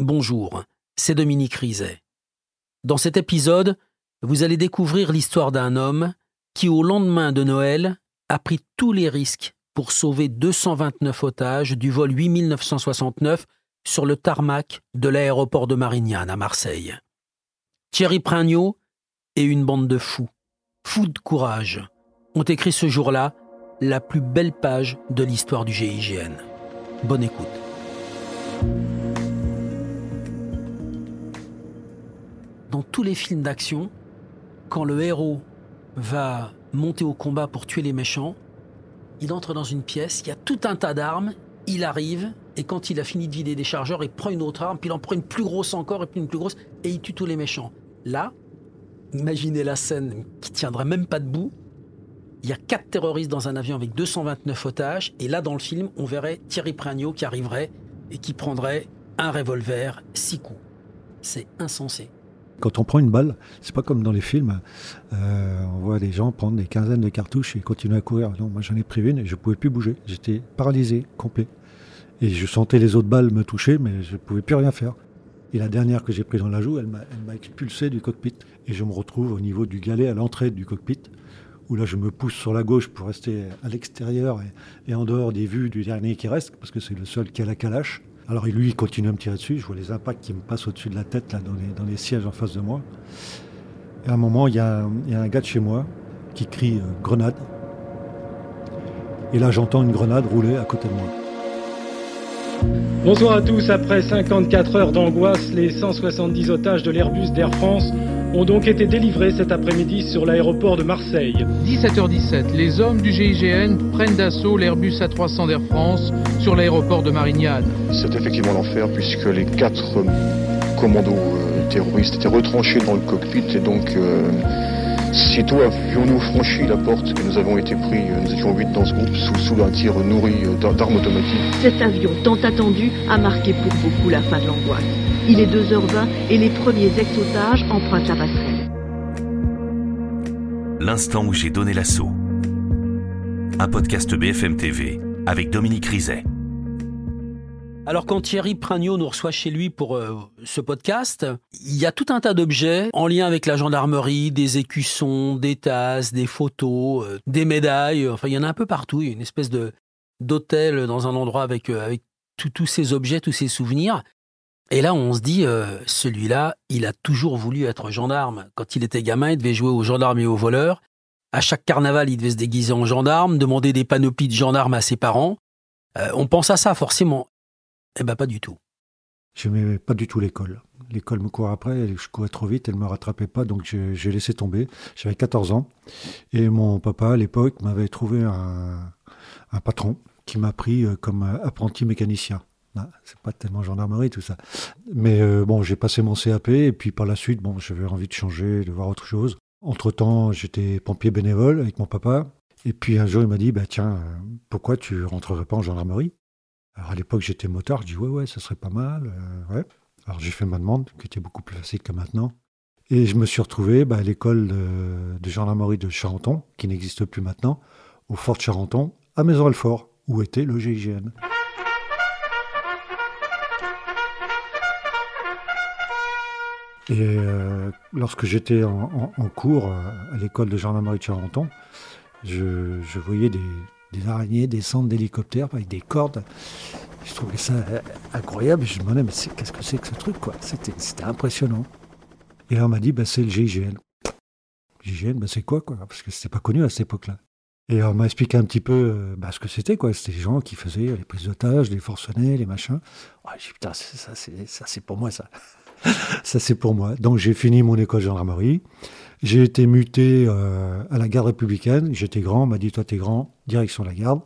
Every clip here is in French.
Bonjour, c'est Dominique Rizet. Dans cet épisode, vous allez découvrir l'histoire d'un homme qui, au lendemain de Noël, a pris tous les risques pour sauver 229 otages du vol 8969 sur le tarmac de l'aéroport de Marignane à Marseille. Thierry Prignot et une bande de fous, fous de courage, ont écrit ce jour-là la plus belle page de l'histoire du GIGN. Bonne écoute. Dans tous les films d'action, quand le héros va monter au combat pour tuer les méchants, il entre dans une pièce, il y a tout un tas d'armes, il arrive, et quand il a fini de vider des chargeurs, il prend une autre arme, puis il en prend une plus grosse encore, et puis une plus grosse, et il tue tous les méchants. Là, imaginez la scène qui tiendrait même pas debout. Il y a quatre terroristes dans un avion avec 229 otages, et là, dans le film, on verrait Thierry Pragnot qui arriverait et qui prendrait un revolver, six coups. C'est insensé. Quand on prend une balle, c'est pas comme dans les films. Euh, on voit des gens prendre des quinzaines de cartouches et continuer à courir. Non, moi j'en ai pris une et je pouvais plus bouger. J'étais paralysé, complet. Et je sentais les autres balles me toucher, mais je pouvais plus rien faire. Et la dernière que j'ai prise dans la joue, elle m'a expulsé du cockpit. Et je me retrouve au niveau du galet à l'entrée du cockpit, où là je me pousse sur la gauche pour rester à l'extérieur et, et, en dehors des vues du dernier qui reste, parce que c'est le seul qui a la calache. Alors lui, il continue à me tirer dessus. Je vois les impacts qui me passent au-dessus de la tête, là, dans les, sièges en face de moi. Et à un moment, il y, a un, gars de chez moi qui crie euh, grenade. Et là, j'entends une grenade rouler à côté de moi. Bonsoir à tous. Après 54 heures d'angoisse, les 170 otages de l'Airbus d'Air France ont donc été délivrés cet après-midi sur l'aéroport de Marseille. 17h17, les hommes du GIGN prennent d'assaut l'Airbus A300 d'Air France sur l'aéroport de Marignane. C'est effectivement l'enfer puisque les quatre commandos euh, terroristes étaient retranchés dans le cockpit et donc euh, Sitôt avions-nous franchi la porte et nous avons été pris, euh, nous étions huit dans ce groupe, sous, sous un tir nourri d'armes automatiques. Cet avion tant attendu a marqué pour beaucoup la fin de l'angoisse. Il est 2h20 et les premiers ex-otages empruntent la passerelle. L'instant où j'ai donné l'assaut. Un podcast BFM TV avec Dominique Rizet. Alors quand Thierry Pragnot nous reçoit chez lui pour euh, ce podcast, il y a tout un tas d'objets en lien avec la gendarmerie, des écussons, des tasses, des photos, euh, des médailles, enfin il y en a un peu partout, il y a une espèce de d'hôtel dans un endroit avec, euh, avec tous ces objets, tous ces souvenirs. Et là, on se dit, celui-là, il a toujours voulu être gendarme. Quand il était gamin, il devait jouer aux gendarmes et aux voleurs. À chaque carnaval, il devait se déguiser en gendarme, demander des panoplies de gendarme à ses parents. on pense à ça forcément. Eh bien, pas du tout. Je n'aimais pas du tout l'école. L'école me courait après, je courais trop vite, elle ne me rattrapait pas, donc j'ai laissé tomber. J'avais 14 ans. Et mon papa, à l'époque, m'avait trouvé un, patron qui m'a pris euh, comme apprenti mécanicien. Ah, c'est pas tellement gendarmerie tout ça. Mais euh, bon, j'ai passé mon CAP et puis par la suite, bon, j'avais envie de changer, de voir autre chose. Entre-temps, j'étais pompier bénévole avec mon papa. Et puis un jour, il m'a dit, bah, tiens, euh, pourquoi tu rentrerais pas en gendarmerie? Alors à l'époque, j'étais motard, je dis ouais, ouais, ça serait pas mal. Euh, ouais. Alors j'ai fait ma demande, qui était beaucoup plus facile que maintenant. Et je me suis retrouvé bah, à l'école de, gendarmerie de Charenton, qui n'existe plus maintenant, au fort de Charenton, à Maison-Alfort, où était le GIGN. Et euh, lorsque j'étais en, cours euh, à l'école de gendarmerie de Charenton, je voyais des, des araignées descendre d'hélicoptères avec des cordes. Je trouvais ça euh, incroyable. Je me demandais, mais qu'est-ce que c'est que ce truc quoi? C'était impressionnant. Et là, on m'a dit, bah, c'est le GIGN. GIGN, bah, c'est quoi, quoi? Parce que c'était pas connu à cette époque-là. Et on m'a expliqué un petit peu euh, bah, ce que c'était, quoi. C'était des gens qui faisaient les prises d'otages, les forcenés, les machins. Oh, j'ai putain, ça, c'est pour moi, ça. ça, c'est pour moi. Donc, j'ai fini mon école gendarmerie. J'ai été muté euh, à la garde républicaine. J'étais grand, on m'a dit Toi, t'es grand, direction la garde.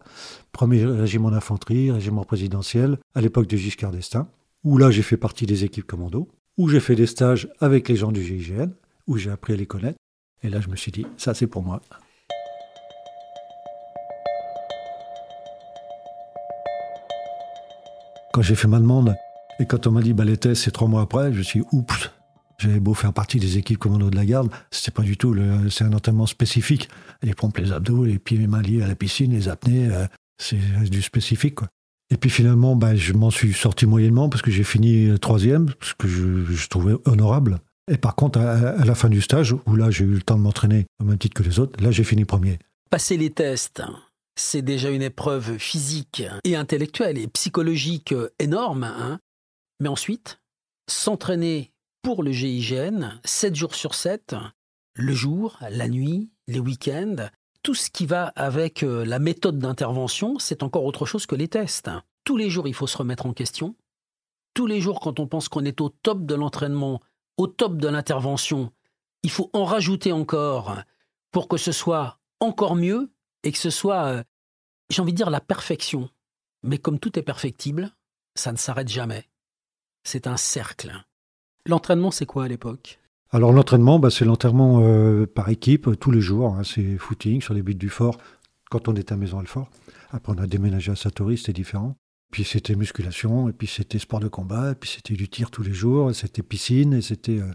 Premier régiment d'infanterie, régiment présidentiel, à l'époque de Giscard d'Estaing. où là j'ai fait partie des équipes commando, où j'ai fait des stages avec les gens du GIGN, où j'ai appris à les connaître. Et là je me suis dit, ça c'est pour moi. Quand j'ai fait ma demande, et quand on m'a dit, bah, tests, c'est trois mois après, je me suis dit, oups, j'avais beau faire partie des équipes commando de la garde, c'était pas du tout, c'est un entraînement spécifique. Les pompes, les abdos, les pieds et mains liés à la piscine, les apnées, euh, c'est du spécifique, quoi. Et puis finalement, bah, je m'en suis sorti moyennement parce que j'ai fini troisième, ce que je, trouvais honorable. Et par contre, à, à, la fin du stage, où là j'ai eu le temps de m'entraîner au même titre que les autres, là j'ai fini premier. Passer les tests, c'est déjà une épreuve physique et intellectuelle et psychologique euh, énorme. Hein Mais ensuite, s'entraîner pour le GIGN, 7 jours sur 7, le jour, la nuit, les week-ends, tout ce qui va avec euh, la méthode d'intervention, c'est encore autre chose que les tests. Tous les jours, il faut se remettre en question. Tous les jours, quand on pense qu'on est au top de l'entraînement, au top de l'intervention, il faut en rajouter encore pour que ce soit encore mieux et que ce soit, euh, j'ai envie de dire, la perfection. Mais comme tout est perfectible, ça ne s'arrête jamais. C'est un cercle. L'entraînement, c'est quoi à l'époque? Alors l'entraînement, bah, c'est l'entraînement euh, par équipe tous les jours. Hein. c'est footing sur les buts du fort quand on est à Maison Alfort. Après on a déménagé à Satori, c'était différent. Puis c'était musculation, et puis c'était sport de combat, et puis c'était du tir tous les jours, c'était piscine, et c'était euh,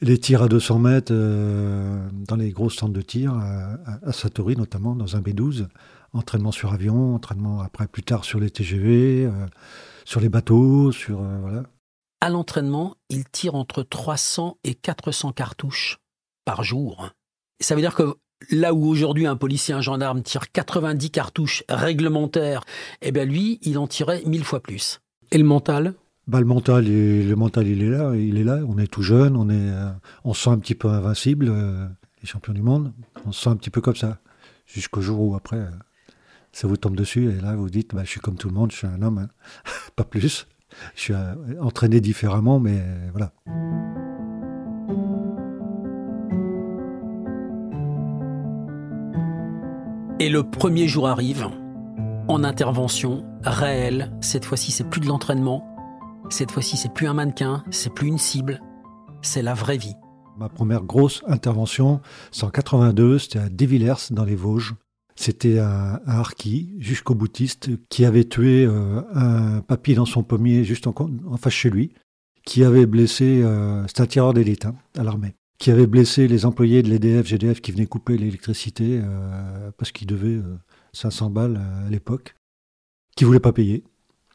les tirs à 200 mètres euh, dans les grosses centres de tir, à, à, Satori notamment, dans un B12. Entraînement sur avion, entraînement après plus tard sur les TGV, sur les bateaux, sur... voilà à l'entraînement, il tire entre 300 et 400 cartouches par jour. Ça veut dire que là où aujourd'hui un policier, un gendarme tire 90 cartouches réglementaires, eh bien lui, il en tirait mille fois plus. Et le mental? Bah, le mental, le mental, il est là, il est là. On est tout jeune, on est, euh, on se sent un petit peu invincible, euh, les champions du monde. On se sent un petit peu comme ça, jusqu'au jour où après, euh, ça vous tombe dessus et là vous dites, bah, je suis comme tout le monde, je suis un homme, hein. pas plus. Je suis euh, entraîné différemment, mais voilà. Et le premier jour arrive, en intervention réelle. Cette fois-ci, c'est plus de l'entraînement. Cette fois-ci, c'est plus un mannequin, c'est plus une cible, c'est la vraie vie. Ma première grosse intervention, c'est en 82, c'était à Desvillers, dans les Vosges. C'était un, un jusqu'au boutiste qui avait tué euh, un papy dans son pommier juste en, face chez lui, qui avait blessé, euh, un tireur d'élite hein, à l'armée, qui avait blessé les employés de l'EDF, GDF qui venaient couper l'électricité euh, parce qu'ils devaient 500 balles à l'époque, qui voulaient pas payer.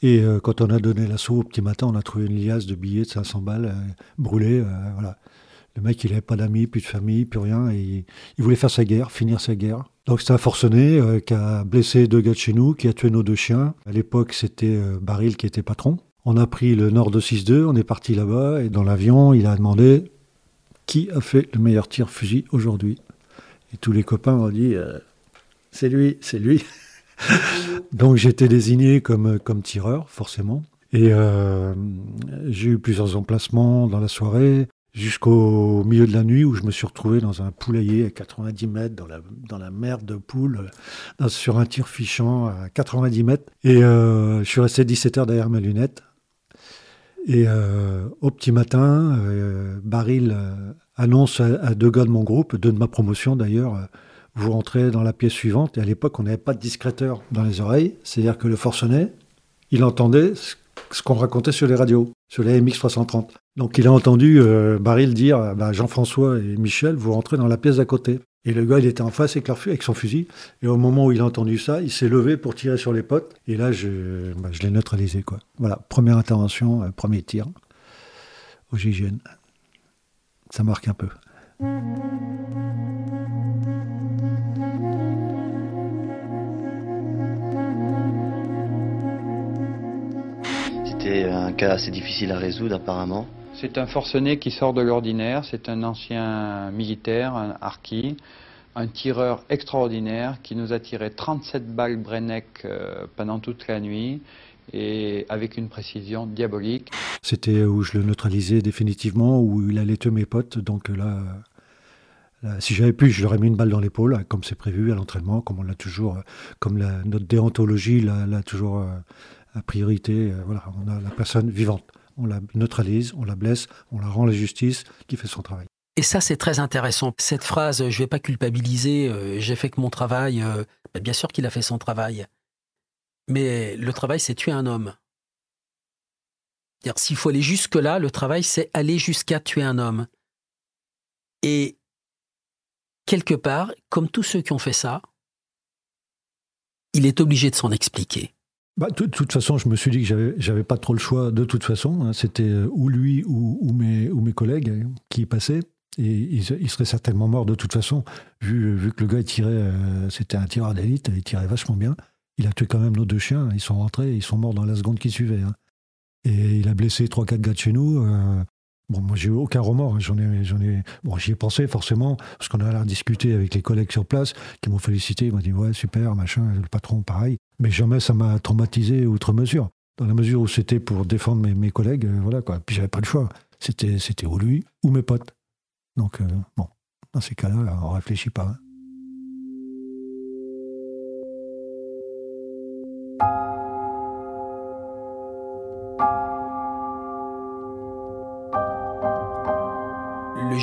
Et quand on a donné l'assaut au petit matin, on a trouvé une liasse de billets de 500 balles brûlés. voilà. Le mec, il n'avait pas d'amis, plus de famille, plus rien. Et il voulait faire sa guerre, finir sa guerre. Donc c'est un forcené euh, qui a blessé deux gars de chez nous, qui a tué nos deux chiens. À l'époque, c'était euh, Baril qui était patron. On a pris le nord de 6-2, on est parti là-bas, et dans l'avion, il a demandé qui a fait le meilleur tir fusil aujourd'hui. Et tous les copains ont dit euh, c'est lui, c'est lui. Donc j'étais désigné comme, tireur, forcément. Et j'ai eu plusieurs emplacements dans la soirée jusqu'au milieu de la nuit où je me suis retrouvé dans un poulailler à 90 mètres, dans la, dans la mer de poules, dans, sur un tir fichant à 90 mètres. Et euh, je suis resté 17 heures derrière ma lunette. Et euh, au petit matin, euh, Baril annonce à, deux gars de mon groupe, deux de ma promotion d'ailleurs, vous rentrez dans la pièce suivante. Et à l'époque, on n'avait pas de discréteur dans les oreilles. C'est-à-dire que le forcené, il entendait ce qu'on racontait sur les radios, sur les MX 330. Donc il a entendu euh, Baril dire bah, Jean-François et Michel, vous rentrez dans la pièce d'à côté. Et le gars, il était en face avec, son fusil. Et au moment où il a entendu ça, il s'est levé pour tirer sur les potes. Et là, je, bah, l'ai neutralisé. Voilà, première intervention, euh, premier tir au GIGN. Ça marque un peu. C'était un cas assez difficile à résoudre apparemment. C'est un forcené qui sort de l'ordinaire, c'est un ancien militaire, un harki, un tireur extraordinaire qui nous a tiré 37 balles Brenneck euh, pendant toute la nuit et avec une précision diabolique. C'était où je le neutralisais définitivement, où il allait tuer mes potes, donc là, là si j'avais pu, je leur ai mis une balle dans l'épaule, comme c'est prévu à l'entraînement, comme on l'a toujours, comme la, notre déontologie l'a toujours... La priorité, euh, voilà, on a la personne vivante. on la neutralise, on la blesse, on la rend à la justice, qui fait son travail. Et ça, c'est très intéressant. Cette phrase, je vais pas culpabiliser, euh, j'ai fait que mon travail. Euh, bah, bien sûr qu'il a fait son travail. Mais le travail, c'est tuer un homme. S'il faut aller jusque-là, le travail, c'est aller jusqu'à tuer un homme. Et quelque part, comme tous ceux qui ont fait ça, il est obligé de s'en expliquer. Bah, de toute façon, je me suis dit que j'avais, pas trop le choix. De toute façon, hein. c'était euh, ou lui ou, mes, ou mes collègues hein, qui passaient. Et il, serait certainement mort de toute façon, vu, vu que le gars il tirait, euh, c'était un tireur d'élite, il tirait vachement bien. Il a tué quand même nos deux chiens. Ils sont rentrés, ils sont morts dans la seconde qui suivait. Hein. Et il a blessé trois, quatre gars de chez nous. Euh, bon, moi, j'ai eu aucun remords. J'en ai, j'en ai. Bon, j'y ai pensé forcément parce qu'on a discuté avec les collègues sur place qui m'ont félicité. Ils m'ont dit ouais, super, machin. Le patron, pareil. Mais jamais ça m'a traumatisé outre mesure. Dans la mesure où c'était pour défendre mes, mes collègues, euh, voilà quoi. Puis j'avais pas le choix. C'était, c'était ou lui ou mes potes. Donc euh, bon, dans ces cas-là, on réfléchit pas. Hein.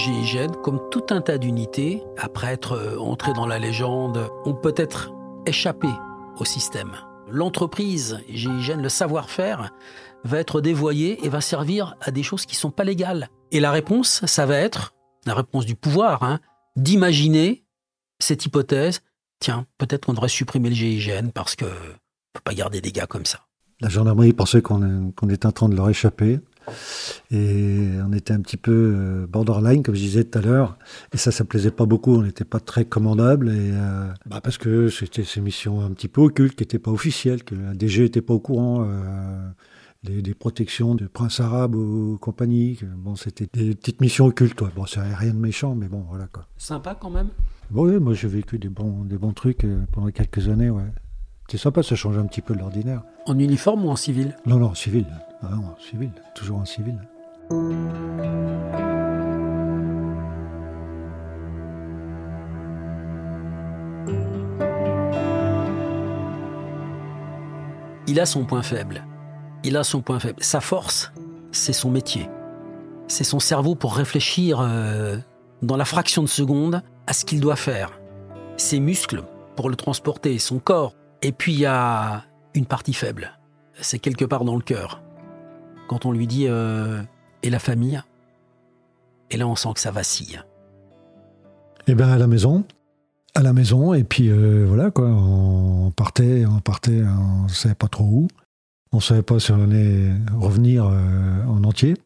GIGN, comme tout un tas d'unités, après être euh, entré dans la légende, ont peut-être échappé au système. L'entreprise GIGN, le savoir-faire, va être dévoyé et va servir à des choses qui ne sont pas légales. Et la réponse, ça va être, la réponse du pouvoir, hein, d'imaginer cette hypothèse, tiens, peut-être qu'on devrait supprimer le GIGN parce que ne peut pas garder des gars comme ça. La gendarmerie pensait qu'on était en train de leur échapper. Et on était un petit peu euh, borderline, comme je disais tout à l'heure. Et ça, ça plaisait pas beaucoup. On n'était pas très commandable. Et, euh, bah parce que c'était ces missions un petit peu occultes, qui n'étaient pas officielles, que la DG n'était pas au courant. Euh, des, protections de prince arabe ou compagnie. Bon, c'était des petites missions occultes. Bon, ça rien de méchant, mais bon, voilà quoi. Sympa quand même Oui, moi j'ai vécu des bons, des bons trucs pendant quelques années, ouais. C'est sympa, ça change un petit peu de l'ordinaire. En uniforme ou en civil? Non, non, en civil. Ah en civil, toujours en civil. Il a son point faible. Il a son point faible. Sa force, c'est son métier. C'est son cerveau pour réfléchir euh, dans la fraction de seconde à ce qu'il doit faire. Ses muscles pour le transporter, son corps. Et puis il y a une partie faible. C'est quelque part dans le cœur quand on lui dit euh, et la famille? Et là, on sent que ça vacille. Eh bien, à la maison, à la maison, et puis euh, voilà quoi. On partait, on partait, on ne savait pas trop où. On ne savait pas si on allait revenir euh, en entier.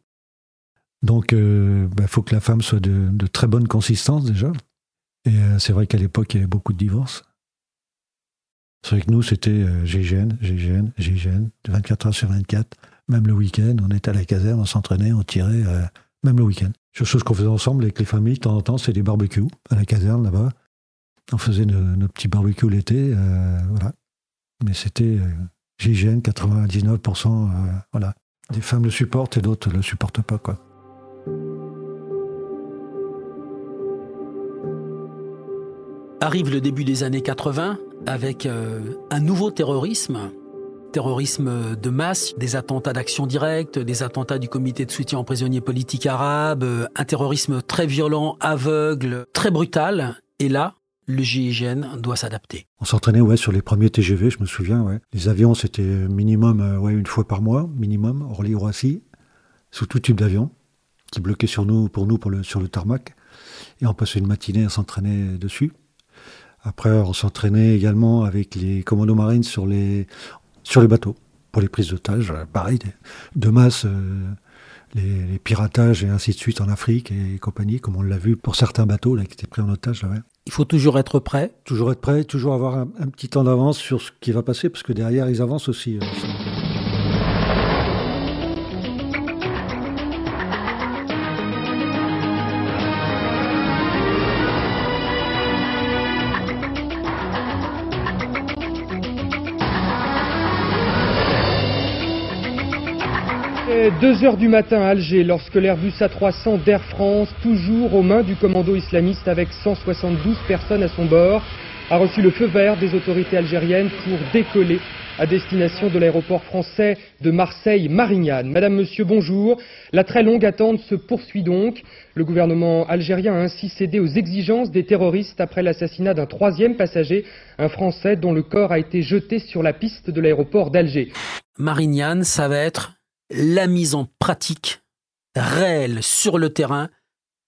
Donc, il bah, faut que la femme soit de, très bonne consistance déjà. Et c'est vrai qu'à l'époque, il y avait beaucoup de divorces. C'est vrai que nous, c'était GGN, GGN, GGN, 24 heures sur 24. Même le week-end, on était à la caserne, on s'entraînait, on tirait, euh, même le week-end. Chose, qu'on faisait ensemble avec les familles, de temps en temps, c'est des barbecues à la caserne là-bas. On faisait nos, petits barbecues l'été, euh, voilà. Mais c'était euh, j'hygiène, 99%, voilà. Des femmes le supportent et d'autres ne le supportent pas, quoi. Arrive le début des années 80 avec un nouveau terrorisme terrorisme de masse, des attentats d'action directe, des attentats du comité de soutien aux prisonniers politiques arabes, euh, un terrorisme très violent, aveugle, très brutal. Et là, le GIGN doit s'adapter. On s'entraînait ouais, sur les premiers TGV, je me souviens. Les avions, c'était minimum euh, une fois par mois, minimum, Orly-Roissy, sous tout type d'avion, qui bloquait sur nous, pour nous sur le tarmac. Et on passait une matinée à s'entraîner dessus. Après, on s'entraînait également avec les commandos marines sur les sur les bateaux, pour les prises d'otages, euh, pareil, de masse, euh, les, piratages et ainsi de suite en Afrique et compagnie, comme on l'a vu pour certains bateaux là, qui étaient pris en otage. Il faut toujours être prêt Toujours être prêt, toujours avoir un, petit temps d'avance sur ce qui va passer, parce que derrière, ils avancent aussi. Euh, est 2h du matin à Alger lorsque l'Airbus A300 d'Air France, toujours aux mains du commando islamiste avec 172 personnes à son bord, a reçu le feu vert des autorités algériennes pour décoller à destination de l'aéroport français de Marseille-Marignane. Madame, Monsieur, bonjour. La très longue attente se poursuit donc. Le gouvernement algérien a ainsi cédé aux exigences des terroristes après l'assassinat d'un troisième passager, un Français dont le corps a été jeté sur la piste de l'aéroport d'Alger. Marignane, ça va être la mise en pratique réelle sur le terrain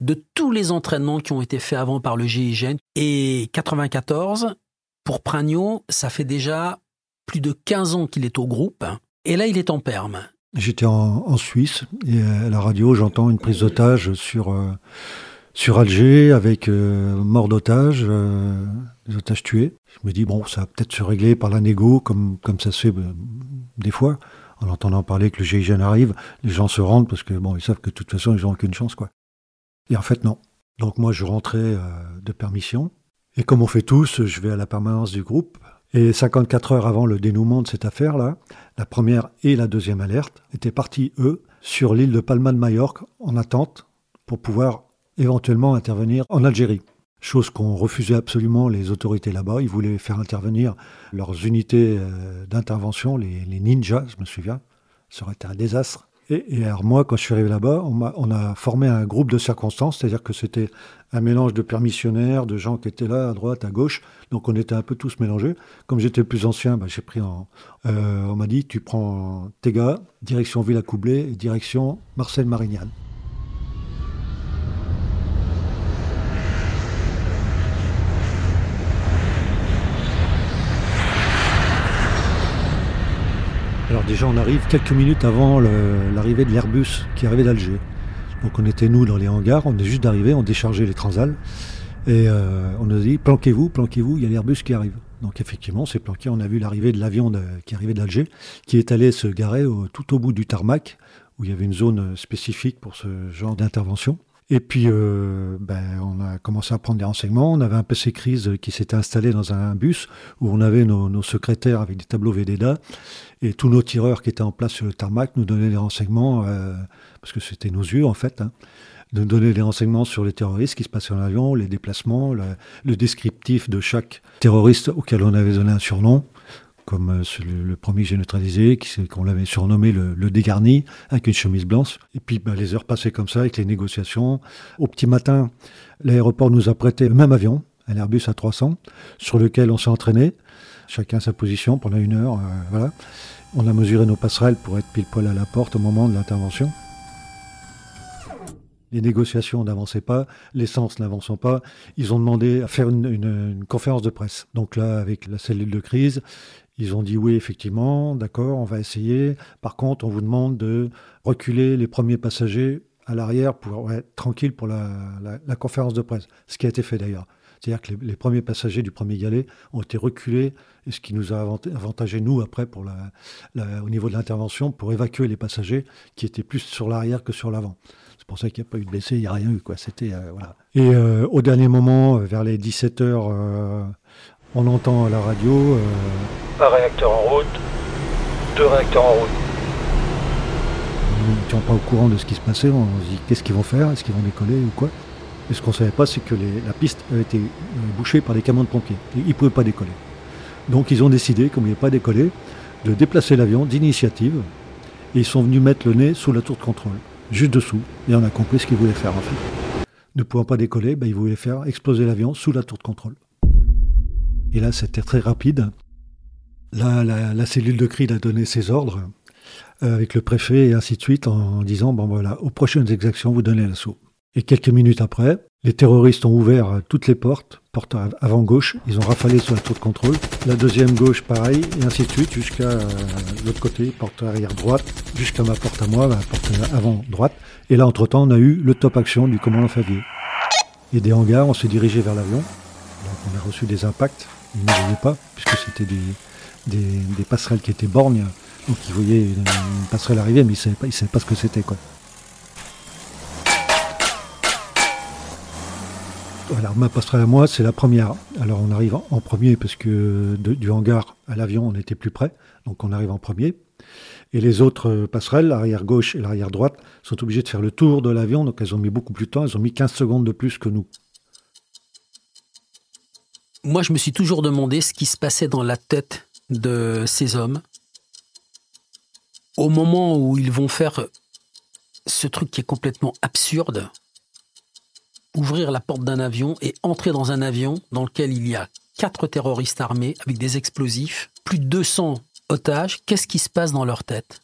de tous les entraînements qui ont été faits avant par le GIGN. Et 94, pour Pragno, ça fait déjà plus de 15 ans qu'il est au groupe. Et là, il est en perme. J'étais en, Suisse et à la radio, j'entends une prise d'otage sur, euh, sur Alger avec euh, mort d'otages, euh, des otages tués. Je me dis, bon, ça va peut-être se régler par la négo, comme, comme ça se fait des fois. En entendant parler que le GIGN arrive, les gens se rendent parce que, bon, ils savent que de toute façon, ils n'ont aucune chance, quoi. Et en fait, non. Donc moi, je rentrais de permission. Et comme on fait tous, je vais à la permanence du groupe. Et 54 heures avant le dénouement de cette affaire-là, la première et la deuxième alerte étaient partis, eux, sur l'île de Palma de Majorque en attente pour pouvoir éventuellement intervenir en Algérie. Chose qu'ont refusé absolument les autorités là-bas. Ils voulaient faire intervenir leurs unités euh, d'intervention, les, ninjas, je me souviens. Ça aurait été un désastre. Et, alors moi, quand je suis arrivé là-bas, on, a formé un groupe de circonstances, c'est-à-dire que c'était un mélange de permissionnaires, de gens qui étaient là, à droite, à gauche. Donc on était un peu tous mélangés. Comme j'étais le plus ancien, bah, j'ai euh, on m'a dit, tu prends tes gars, direction Villa Coublé direction Marcel Marignane. Déjà, on arrive quelques minutes avant l'arrivée de l'Airbus qui arrivait d'Alger. Donc on était nous dans les hangars, on est juste d'arriver, on déchargeait les transals et euh, on nous a dit planquez-vous, planquez-vous, il y a l'Airbus qui arrive. Donc effectivement, on s'est planqué, on a vu l'arrivée de l'avion qui arrivait d'Alger, qui est allé se garer tout au bout du tarmac, où il y avait une zone spécifique pour ce genre d'intervention. Et puis, euh, ben, on a commencé à prendre des renseignements. On avait un PC crise qui s'était installé dans un bus où on avait nos, secrétaires avec des tableaux VDDA et tous nos tireurs qui étaient en place sur le tarmac nous donnaient des renseignements, euh, parce que c'était nos yeux en fait, hein, de nous donner des renseignements sur les terroristes qui se passaient en avion, les déplacements, le descriptif de chaque terroriste auquel on avait donné un surnom comme euh, le, premier que j'ai neutralisé, qu'on l'avait surnommé le, dégarni, avec une chemise blanche. Et puis bah, les heures passaient comme ça, avec les négociations. Au petit matin, l'aéroport nous a prêté le même avion, un Airbus A300, sur lequel on s'est entraîné, chacun sa position pendant une heure. Euh, voilà. On a mesuré nos passerelles pour être pile poil à la porte au moment de l'intervention. Les négociations n'avançaient pas, l'essence n'avançant pas. Ils ont demandé à faire une, conférence de presse. Donc là, avec la cellule de crise, ils ont dit oui, effectivement, d'accord, on va essayer. Par contre, on vous demande de reculer les premiers passagers à l'arrière pour être tranquille pour la, conférence de presse. Ce qui a été fait d'ailleurs. C'est-à-dire que les, premiers passagers du premier galet ont été reculés, et ce qui nous a avantagé, nous, après, pour au niveau de l'intervention, pour évacuer les passagers qui étaient plus sur l'arrière que sur l'avant. C'est pour ça qu'il n'y a pas eu de blessés, il n'y a rien eu. Quoi. Euh, voilà. Et euh, au dernier moment, vers les 17 h on entend à la radio euh, un réacteur en route, deux réacteurs en route. Nous n'étions pas au courant de ce qui se passait, on se dit qu'est-ce qu'ils vont faire, est-ce qu'ils vont décoller ou quoi? Et ce qu'on ne savait pas, c'est que la piste avait été euh, bouchée par des camions de pompiers. ils ne pouvaient pas décoller. Donc ils ont décidé, comme il n'y pas décollé, de déplacer l'avion d'initiative. Et ils sont venus mettre le nez sous la tour de contrôle, juste dessous. Et on a compris ce qu'ils voulaient faire en fait. Ne pouvant pas décoller, ben, ils voulaient faire exploser l'avion sous la tour de contrôle. Et là, c'était très rapide. Là, la, cellule de cri a donné ses ordres euh, avec le préfet et ainsi de suite en, disant bon voilà, aux prochaines exactions, vous donnez l'assaut. Et quelques minutes après, les terroristes ont ouvert toutes les portes, porte avant gauche, ils ont rafalé sur la tour de contrôle. La deuxième gauche, pareil, et ainsi de suite jusqu'à euh, l'autre côté, porte arrière droite, jusqu'à ma porte à moi, ma porte avant droite. Et là, entre-temps, on a eu le top action du commandant Favier. Et des hangars, on s'est dirigé vers l'avion. On a reçu des impacts ils ne voyaient pas, puisque c'était des, passerelles qui étaient borgnes. Donc ils voyaient une, passerelle arriver, mais ils ne savaient, savaient, pas ce que c'était. Alors ma passerelle à moi, c'est la première. Alors on arrive en premier parce que du hangar à l'avion, on était plus près. Donc on arrive en premier. Et les autres passerelles, l'arrière gauche et l'arrière droite, sont obligées de faire le tour de l'avion. Donc elles ont mis beaucoup plus de temps. Elles ont mis 15 secondes de plus que nous. Moi, je me suis toujours demandé ce qui se passait dans la tête de ces hommes au moment où ils vont faire ce truc qui est complètement absurde, ouvrir la porte d'un avion et entrer dans un avion dans lequel il y a quatre terroristes armés avec des explosifs, plus de 200 otages, qu'est-ce qui se passe dans leur tête?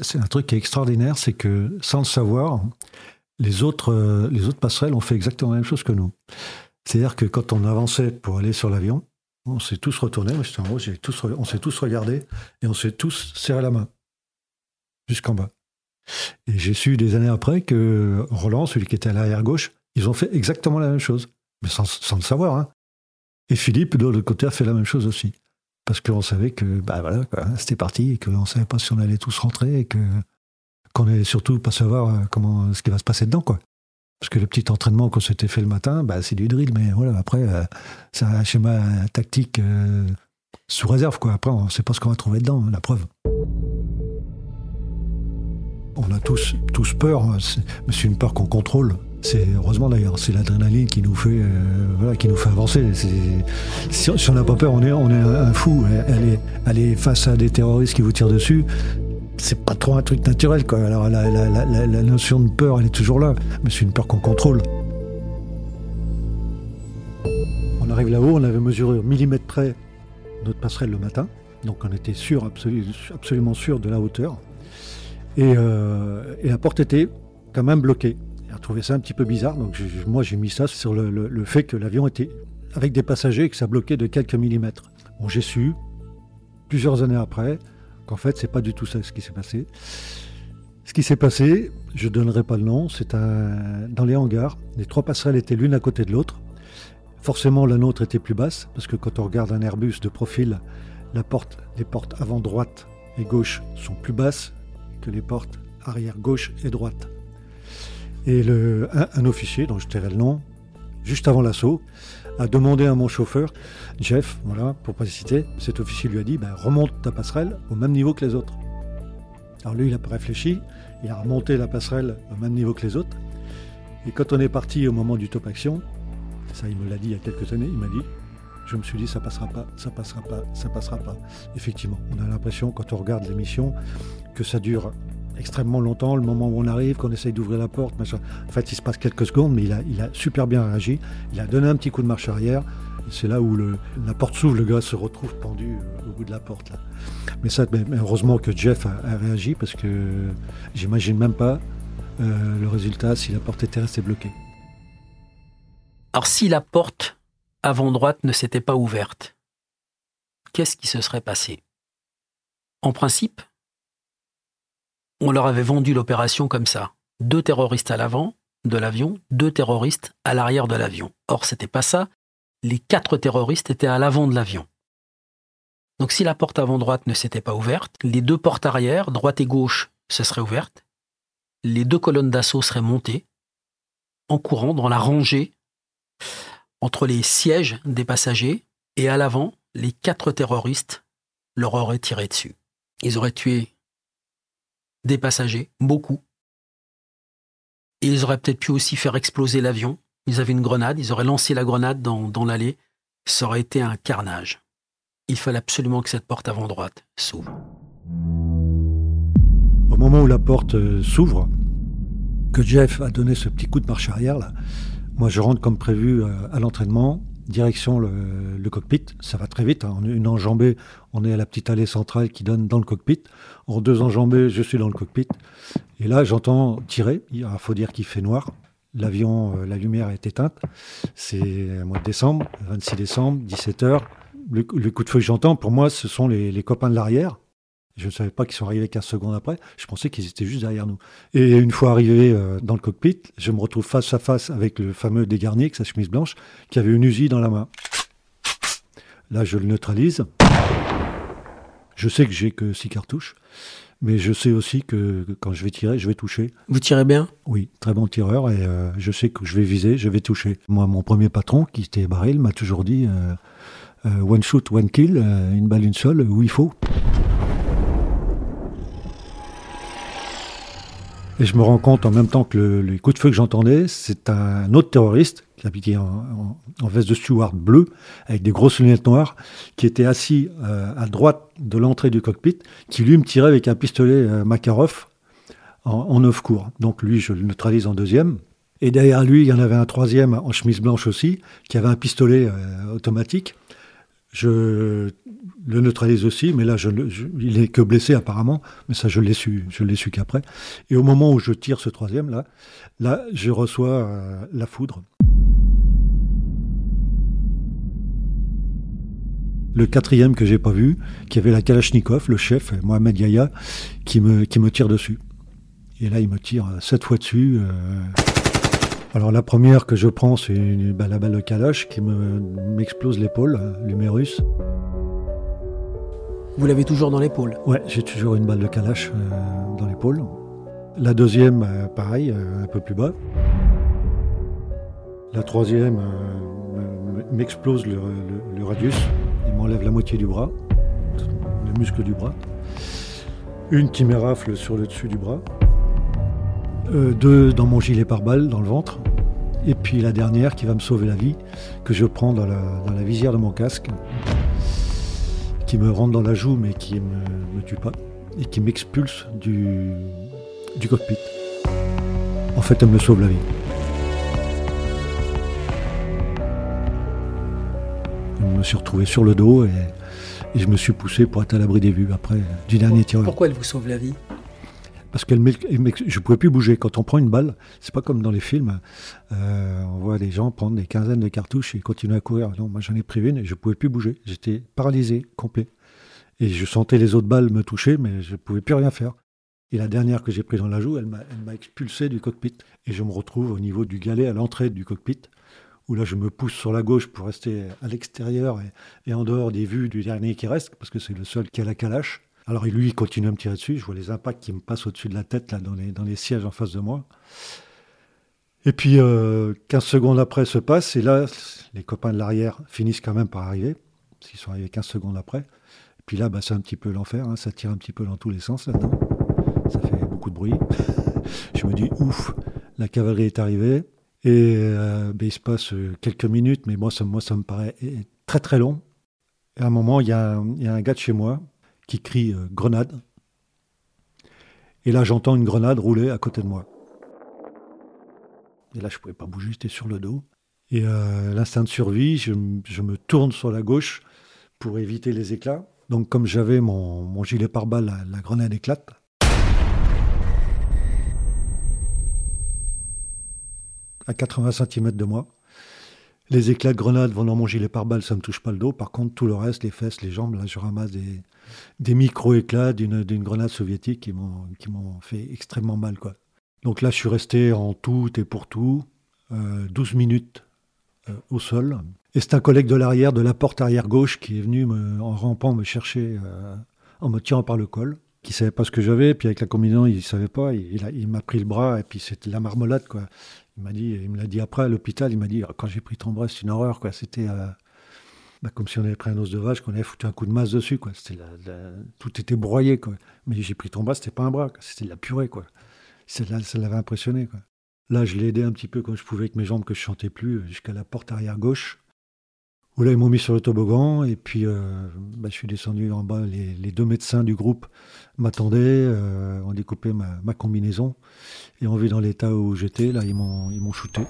C'est un truc qui est extraordinaire, c'est que sans le savoir, les autres, euh, les autres passerelles ont fait exactement la même chose que nous. C'est-à-dire que quand on avançait pour aller sur l'avion, on s'est tous retournés, moi on s'est tous regardés et on s'est tous serré la main jusqu'en bas. Et j'ai su des années après que Roland, celui qui était à l'arrière gauche, ils ont fait exactement la même chose, mais sans, le savoir. Hein. Et Philippe, de l'autre côté, a fait la même chose aussi. Parce qu'on savait que bah voilà, c'était parti et qu'on ne savait pas si on allait tous rentrer et que qu'on n'allait surtout pas savoir euh, comment ce qui va se passer dedans. Parce que le petit entraînement qu'on s'était fait le matin, bah, c'est du drill, mais voilà, après, euh, c'est un schéma tactique euh, sous réserve. Quoi. Après, on ne sait pas ce qu'on va trouver dedans, la preuve. On a tous, tous peur, hein, mais c'est une peur qu'on contrôle. C'est heureusement d'ailleurs, c'est l'adrénaline qui nous fait, euh, voilà, qui nous fait avancer. Si, on n'a pas peur, on est, on est un, fou. Aller, aller face à des terroristes qui vous tirent dessus, c'est pas trop un truc naturel. Quoi. Alors la, notion de peur, elle est toujours là, mais c'est une peur qu'on contrôle. On arrive là-haut, on avait mesuré au millimètre près notre passerelle le matin, donc on était sûr, absolument sûr de la hauteur. Euh, et, la porte était quand même bloquée. J'ai trouvé ça un petit peu bizarre, donc moi j'ai mis ça sur le, fait que l'avion était avec des passagers et que ça bloquait de quelques millimètres. Bon, j'ai su, plusieurs années après, qu'en fait c'est pas du tout ça ce qui s'est passé. Ce qui s'est passé, je ne donnerai pas le nom, c'est dans les hangars. Les trois passerelles étaient l'une à côté de l'autre. Forcément, la nôtre était plus basse, parce que quand on regarde un Airbus de profil, la porte, les portes avant droite et gauche sont plus basses que les portes arrière gauche et droite. Et le, un, officier, dont je tairai le nom, juste avant l'assaut, a demandé à mon chauffeur, Jeff, voilà, pour pas cet officier lui a dit ben, remonte ta passerelle au même niveau que les autres. Alors lui, il n'a réfléchi, il a remonté la passerelle au même niveau que les autres. Et quand on est parti au moment du top action, ça il me l'a dit il y a quelques années, il m'a dit je me suis dit ça passera pas, ça passera pas, ça passera pas. Effectivement, on a l'impression quand on regarde l'émission que ça dure extrêmement longtemps, le moment où on arrive, qu'on essaye d'ouvrir la porte, machin. En fait, il se passe quelques secondes, mais il a, super bien réagi. Il a donné un petit coup de marche arrière. C'est là où la porte s'ouvre, le gars se retrouve pendu euh, au bout de la porte. Là. Mais ça, heureusement que Jeff a, réagi parce que j'imagine même pas euh, le résultat si la porte était restée bloquée. Alors si la porte avant droite ne s'était pas ouverte, qu'est-ce qui se serait passé? En principe, on leur avait vendu l'opération comme ça. Deux terroristes à l'avant de l'avion, deux terroristes à l'arrière de l'avion. Or, c'était pas ça. Les quatre terroristes étaient à l'avant de l'avion. Donc, si la porte avant droite ne s'était pas ouverte, les deux portes arrière, droite et gauche, se seraient ouvertes. Les deux colonnes d'assaut seraient montées en courant dans la rangée entre les sièges des passagers et à l'avant, les quatre terroristes leur auraient tiré dessus. Ils auraient tué des passagers, beaucoup. Ils auraient peut-être pu aussi faire exploser l'avion. Ils avaient une grenade, ils auraient lancé la grenade dans, dans l'allée. Ça aurait été un carnage. Il fallait absolument que cette porte avant droite s'ouvre. Au moment où la porte euh, s'ouvre, que Jeff a donné ce petit coup de marche arrière, là, moi, je rentre comme prévu euh, à l'entraînement, direction le, cockpit. Ça va très vite. En hein. une enjambée, on est à la petite allée centrale qui donne dans le cockpit. En deux enjambées, je suis dans le cockpit. Et là, j'entends tirer. Il faut dire qu'il fait noir. L'avion, euh, la lumière est éteinte. C'est le mois de décembre, 26 décembre, 17h. Le, coup de feu que j'entends, pour moi, ce sont les copains de l'arrière je ne savais pas qu'ils sont arrivés 15 secondes après. Je pensais qu'ils étaient juste derrière nous. Et une fois arrivé euh, dans le cockpit, je me retrouve face à face avec le fameux Desgarniers, avec sa chemise blanche, qui avait une usine dans la main. Là, je le neutralise. Je sais que j'ai que 6 cartouches, mais je sais aussi que, quand je vais tirer, je vais toucher. Vous tirez bien? Oui, très bon tireur, et euh, je sais que je vais viser, je vais toucher. Moi, mon premier patron, qui était Baril, m'a toujours dit euh, one shoot, one kill, une balle, une seule, où il faut. Et je me rends compte en même temps que le, les coups de feu que j'entendais, c'est un autre terroriste qui habitait en, veste de steward bleu, avec des grosses lunettes noires, qui était assis euh, à droite de l'entrée du cockpit, qui lui me tirait avec un pistolet euh, Makarov en, neuf cours. Donc lui, je le neutralise en deuxième. Et derrière lui, il y en avait un troisième en chemise blanche aussi, qui avait un pistolet euh, automatique. Je le neutralise aussi, mais là, je, il est que blessé apparemment, mais ça, je l'ai su, je l'ai su qu'après. Et au moment où je tire ce troisième là, là, je reçois euh, la foudre. Le quatrième que j'ai pas vu, qui avait la Kalachnikov, le chef Mohamed Yahya, qui me, qui me tire dessus. Et là, il me tire sept fois dessus. Euh, alors la première que je prends, c'est bah, la balle de Kalash qui m'explose l'épaule, euh, l'humérus. Vous l'avez toujours dans l'épaule? Ouais, j'ai toujours une balle de Kalash euh, dans l'épaule. La deuxième, euh, pareil, un peu plus bas. La troisième m'explose le, le, radius. Il m'enlève la moitié du bras, le muscle du bras. Une qui m'érafle sur le dessus du bras. Euh, deux dans mon gilet pare-balles, dans le ventre, et puis la dernière qui va me sauver la vie, que je prends dans la, visière de mon casque, qui me rentre dans la joue mais qui ne me, tue pas, et qui m'expulse du, du cockpit. En fait, elle me sauve la vie. Je me suis retrouvé sur le dos et, et je me suis poussé pour être à l'abri des vues après du dernier tireur. Pourquoi elle vous sauve la vie? Parce que je pouvais plus bouger. Quand on prend une balle, c'est pas comme dans les films. Euh, on voit des gens prendre des quinzaines de cartouches et continuer à courir. Non, moi j'en ai pris une et je pouvais plus bouger. J'étais paralysé, complet. Et je sentais les autres balles me toucher, mais je pouvais plus rien faire. Et la dernière que j'ai prise dans la joue, elle m'a expulsé du cockpit. Et je me retrouve au niveau du galet à l'entrée du cockpit, où là je me pousse sur la gauche pour rester à l'extérieur et, et, en dehors des vues du dernier qui reste, parce que c'est le seul qui a la calache. Alors lui, il continue à me tirer dessus. Je vois les impacts qui me passent au-dessus de la tête, là, dans les, dans les sièges en face de moi. Et puis, 15 euh, secondes après se passe, et là, les copains de l'arrière finissent quand même par arriver, s'ils sont arrivés 15 secondes après. Et puis là, bah, c'est un petit peu l'enfer, hein. ça tire un petit peu dans tous les sens là-dedans. Ça fait beaucoup de bruit. Je me dis, ouf, la cavalerie est arrivée. Et euh, ben, il se passe euh, quelques minutes, mais moi ça, moi, ça me paraît très très long. Et à un moment, il y, y a un gars de chez moi qui crie euh, grenade. Et là, j'entends une grenade rouler à côté de moi. Et là, je ne pouvais pas bouger, j'étais sur le dos. Et euh, l'instinct de survie, je, me tourne sur la gauche pour éviter les éclats. Donc, comme j'avais mon, gilet pare-balles, la, la grenade éclate. À 80 cm de moi. Les éclats de grenade vont dans mon gilet pare-balles, ça ne me touche pas le dos. Par contre, tout le reste, les fesses, les jambes, là, je ramasse des, micro-éclats d'une, grenade soviétique qui m'ont, fait extrêmement mal. Quoi. Donc là, je suis resté en tout et pour tout 12 euh, minutes euh, au sol. Et c'est un collègue de l'arrière, de la porte arrière gauche, qui est venu en rampant me chercher, euh, en me tirant par le col, qui savait pas ce que j'avais, puis avec la combinaison, il savait pas, il, il m'a pris le bras, et puis c'était la marmelade, quoi. Il m'a dit, il me l'a dit après à l'hôpital, il m'a dit, quand j'ai pris ton bras, c'est une horreur, quoi. C'était euh, bah, comme si on avait pris un os de vache, qu'on avait foutu un coup de masse dessus, quoi. C'était tout était broyé, quoi. Mais j'ai pris ton bras, c'était pas un bras, c'était de la purée, quoi. Ça, ça l'avait impressionné, quoi. Là, je l'ai aidé un petit peu quand je pouvais avec mes jambes que je chantais plus jusqu'à la porte arrière gauche. Là, ils m'ont mis sur le toboggan et puis euh, bah, je suis descendu en bas. Les, deux médecins du groupe m'attendaient, euh, ont découpé ma, combinaison et ont vu dans l'état où j'étais. Là, ils m'ont, shooté.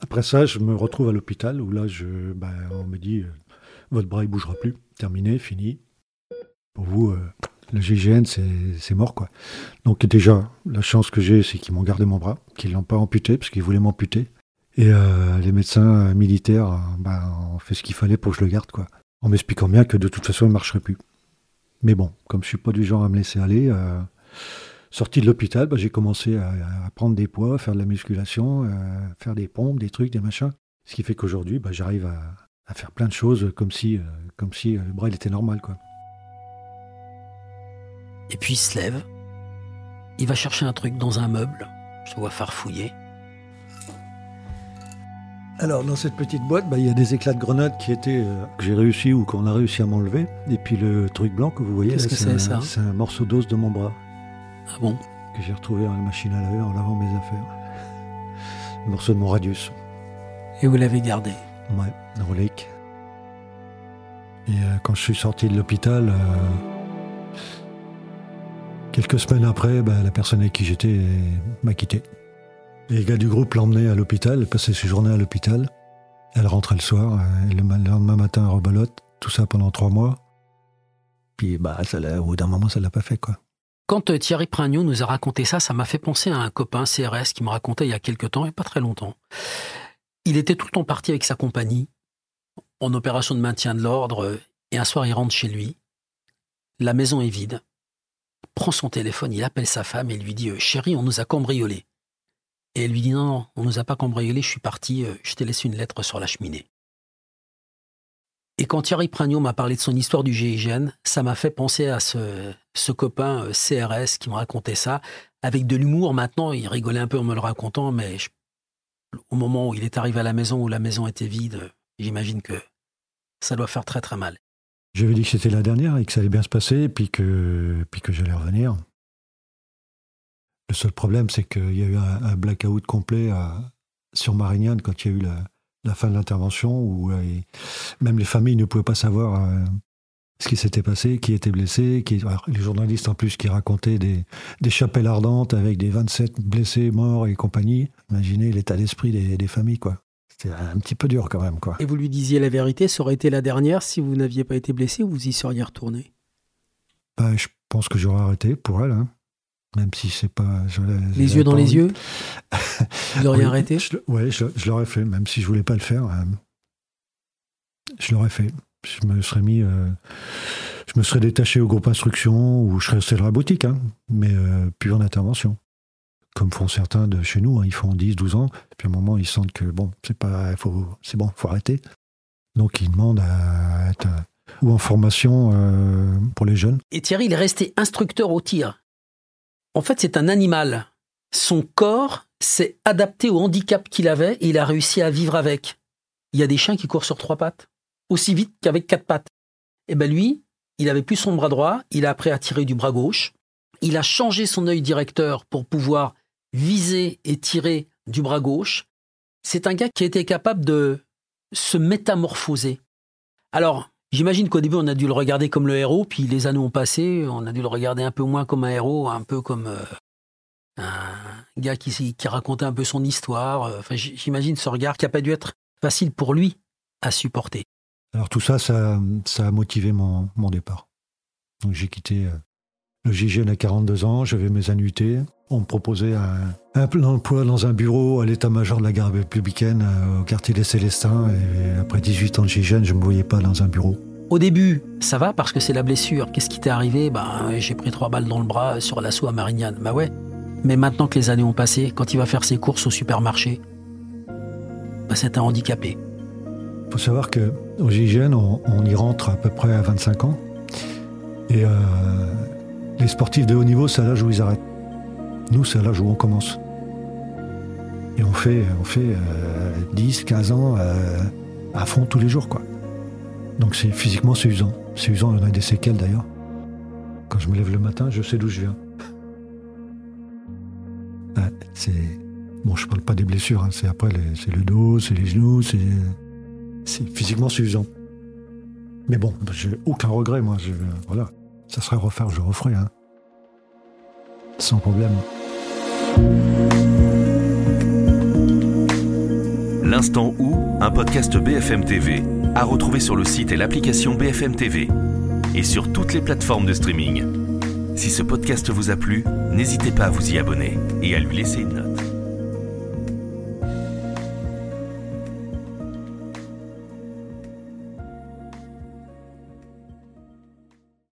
Après ça, je me retrouve à l'hôpital où là, je, bah, on me dit euh, votre bras il bougera plus, terminé, fini. Pour vous, euh, le GGN, c'est mort quoi. Donc déjà, la chance que j'ai, c'est qu'ils m'ont gardé mon bras, qu'ils l'ont pas amputé parce qu'ils voulaient m'amputer. Et euh, les médecins militaires euh, bah, ont fait ce qu'il fallait pour que je le garde, quoi. En m'expliquant bien que de toute façon, il ne marcherait plus. Mais bon, comme je suis pas du genre à me laisser aller, euh, sorti de l'hôpital, bah, j'ai commencé à, prendre des poids, faire de la musculation, faire des pompes, des trucs, des machins. Ce qui fait qu'aujourd'hui, bah, j'arrive à, faire plein de choses comme si, le bras était normal, quoi. Et puis il se lève, il va chercher un truc dans un meuble, je vois farfouiller. Alors, dans cette petite boîte, bah, il y a des éclats de grenade qui étaient euh, que j'ai réussi ou qu'on a réussi à m'enlever. Et puis le truc blanc que vous voyez, c'est un, ça c'est un morceau d'os de mon bras Ah bon que j'ai retrouvé dans la machine à laver en lavant mes affaires. Le morceau de mon radius. Et vous l'avez gardé Ouais, un relique. Et euh, quand je suis sorti de l'hôpital, euh, quelques semaines après, bah, la personne avec qui j'étais m'a quitté. Les gars du groupe l'emmenaient à l'hôpital, elle passait ses journées à l'hôpital. Elle rentrait le soir, euh, et le ma- le lendemain matin, rebolote. Tout ça pendant trois mois. Puis, bah, ça au bout d'un moment, ça l'a pas fait, quoi. Quand euh, Thierry Prignot nous a raconté ça, ça m'a fait penser à un copain CRS qui me racontait il y a quelque temps, et pas très longtemps. Il était tout le temps parti avec sa compagnie, en opération de maintien de l'ordre, euh, et un soir il rentre chez lui. La maison est vide. Prend son téléphone, il appelle sa femme et lui dit Chérie, on nous a cambriolés. Et elle lui dit Non, non, on nous a pas cambriolés, je suis parti, euh, je t'ai laissé une lettre sur la cheminée. Et quand Thierry Prignot m'a parlé de son histoire du GIGN, ça m'a fait penser à ce, copain euh, CRS qui me racontait ça, avec de l'humour. Maintenant, il rigolait un peu en me le racontant, mais au moment où il est arrivé à la maison, où la maison était vide, j'imagine que ça doit faire très très mal. J'avais dit que c'était la dernière et que ça allait bien se passer, puis que, puis que j'allais revenir. Le seul problème, c'est qu'il y a eu un, un blackout complet à- sur Marignane quand il y a eu la, la fin de l'intervention, où euh, même les familles ne pouvaient pas savoir euh, ce qui s'était passé, qui était blessé. Qui, alors, les journalistes en plus qui racontaient des, des chapelles ardentes avec des 27 blessés, morts et compagnie. Imaginez l'état d'esprit des, des familles, quoi. C'était un petit peu dur quand même, quoi. Et vous lui disiez la vérité, ça aurait été la dernière si vous n'aviez pas été blessé ou vous y seriez retourné? Bah, je pense que j'aurais arrêté pour elle, hein. Même si c'est pas. je l'ai- Les j'avais yeux dans pas les envie. yeux Vous l'auriez Oui, arrêté je, Ouais, je, je l'aurais fait, même si je voulais pas le faire. hein. Je l'aurais fait. Je me serais mis. euh, je me serais détaché au groupe instruction ou je serais resté dans la boutique, hein, mais euh, plus en intervention. Comme font certains de chez nous, hein, ils font 10, 12 ans, puis à un moment ils sentent que bon, c'est pas, faut, c'est bon, faut arrêter. Donc ils demandent à être euh, ou en formation euh, pour les jeunes. Et Thierry, il est resté instructeur au tir. En fait, c'est un animal. Son corps s'est adapté au handicap qu'il avait et il a réussi à vivre avec. Il y a des chiens qui courent sur trois pattes, aussi vite qu'avec quatre pattes. Et ben lui, il avait plus son bras droit, il a appris à tirer du bras gauche. Il a changé son œil directeur pour pouvoir viser et tirer du bras gauche. C'est un gars qui été capable de se métamorphoser. Alors, J'imagine qu'au début, on a dû le regarder comme le héros, puis les années ont passé, on a dû le regarder un peu moins comme un héros, un peu comme euh, un gars qui, racontait un peu son histoire. Euh, j'imagine ce regard qui n'a pas dû être facile pour lui à supporter. Alors tout ça, ça, a motivé mon, départ. J'ai quitté euh, le GIGN à 42 ans, j'avais mes annuités. On me proposait un, emploi dans un bureau à l'état-major de la garde républicaine euh, au quartier des Célestins. Et après 18 ans de GIGN, je ne me voyais pas dans un bureau. Au début, ça va parce que c'est la blessure. Qu'est-ce qui t'est arrivé? Ben, j'ai pris trois balles dans le bras sur l'assaut à Marignane. Bah ouais. Mais maintenant que les années ont passé, quand il va faire ses courses au supermarché, bah c'est un handicapé. Il faut savoir qu'au GIGN, on, on y rentre à peu près à 25 ans. Et euh, les sportifs de haut niveau, c'est à l'âge où ils arrêtent. Nous, c'est l'âge où on commence. Et on fait, on fait euh, 10, 15 ans euh, à fond tous les jours. quoi. Donc c'est physiquement, c'est usant. C'est usant, on a des séquelles d'ailleurs. Quand je me lève le matin, je sais d'où je viens. C'est... Bon, je parle pas des blessures, hein, c'est après, c'est le dos, c'est les genoux, c'est... c'est physiquement c'est usant. Mais bon, j'ai aucun regret, moi. Je, voilà, ça serait refaire, je referai, hein. Sans problème. L'instant où, un podcast BFM TV, à retrouver sur le site et l'application BFM TV et sur toutes les plateformes de streaming. Si ce podcast vous a plu, n'hésitez pas à vous y abonner et à lui laisser une note.